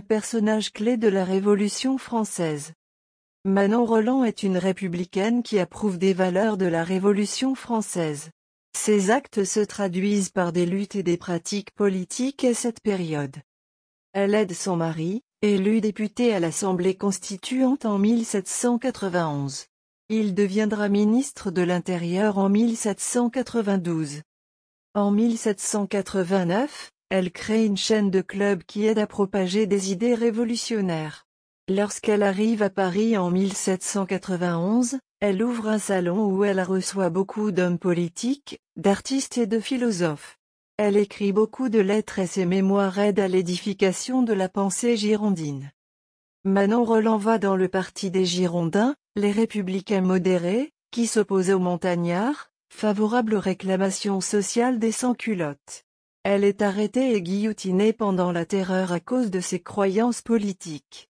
personnage clé de la Révolution française. Manon Roland est une républicaine qui approuve des valeurs de la Révolution française. Ses actes se traduisent par des luttes et des pratiques politiques à cette période. Elle aide son mari, élu député à l'Assemblée constituante en 1791. Il deviendra ministre de l'Intérieur en 1792. En 1789, elle crée une chaîne de clubs qui aide à propager des idées révolutionnaires. Lorsqu'elle arrive à Paris en 1791, elle ouvre un salon où elle reçoit beaucoup d'hommes politiques, d'artistes et de philosophes. Elle écrit beaucoup de lettres et ses mémoires aident à l'édification de la pensée girondine. Manon Roland va dans le parti des Girondins, les républicains modérés, qui s'opposent aux montagnards, favorables aux réclamations sociales des sans-culottes. Elle est arrêtée et guillotinée pendant la terreur à cause de ses croyances politiques.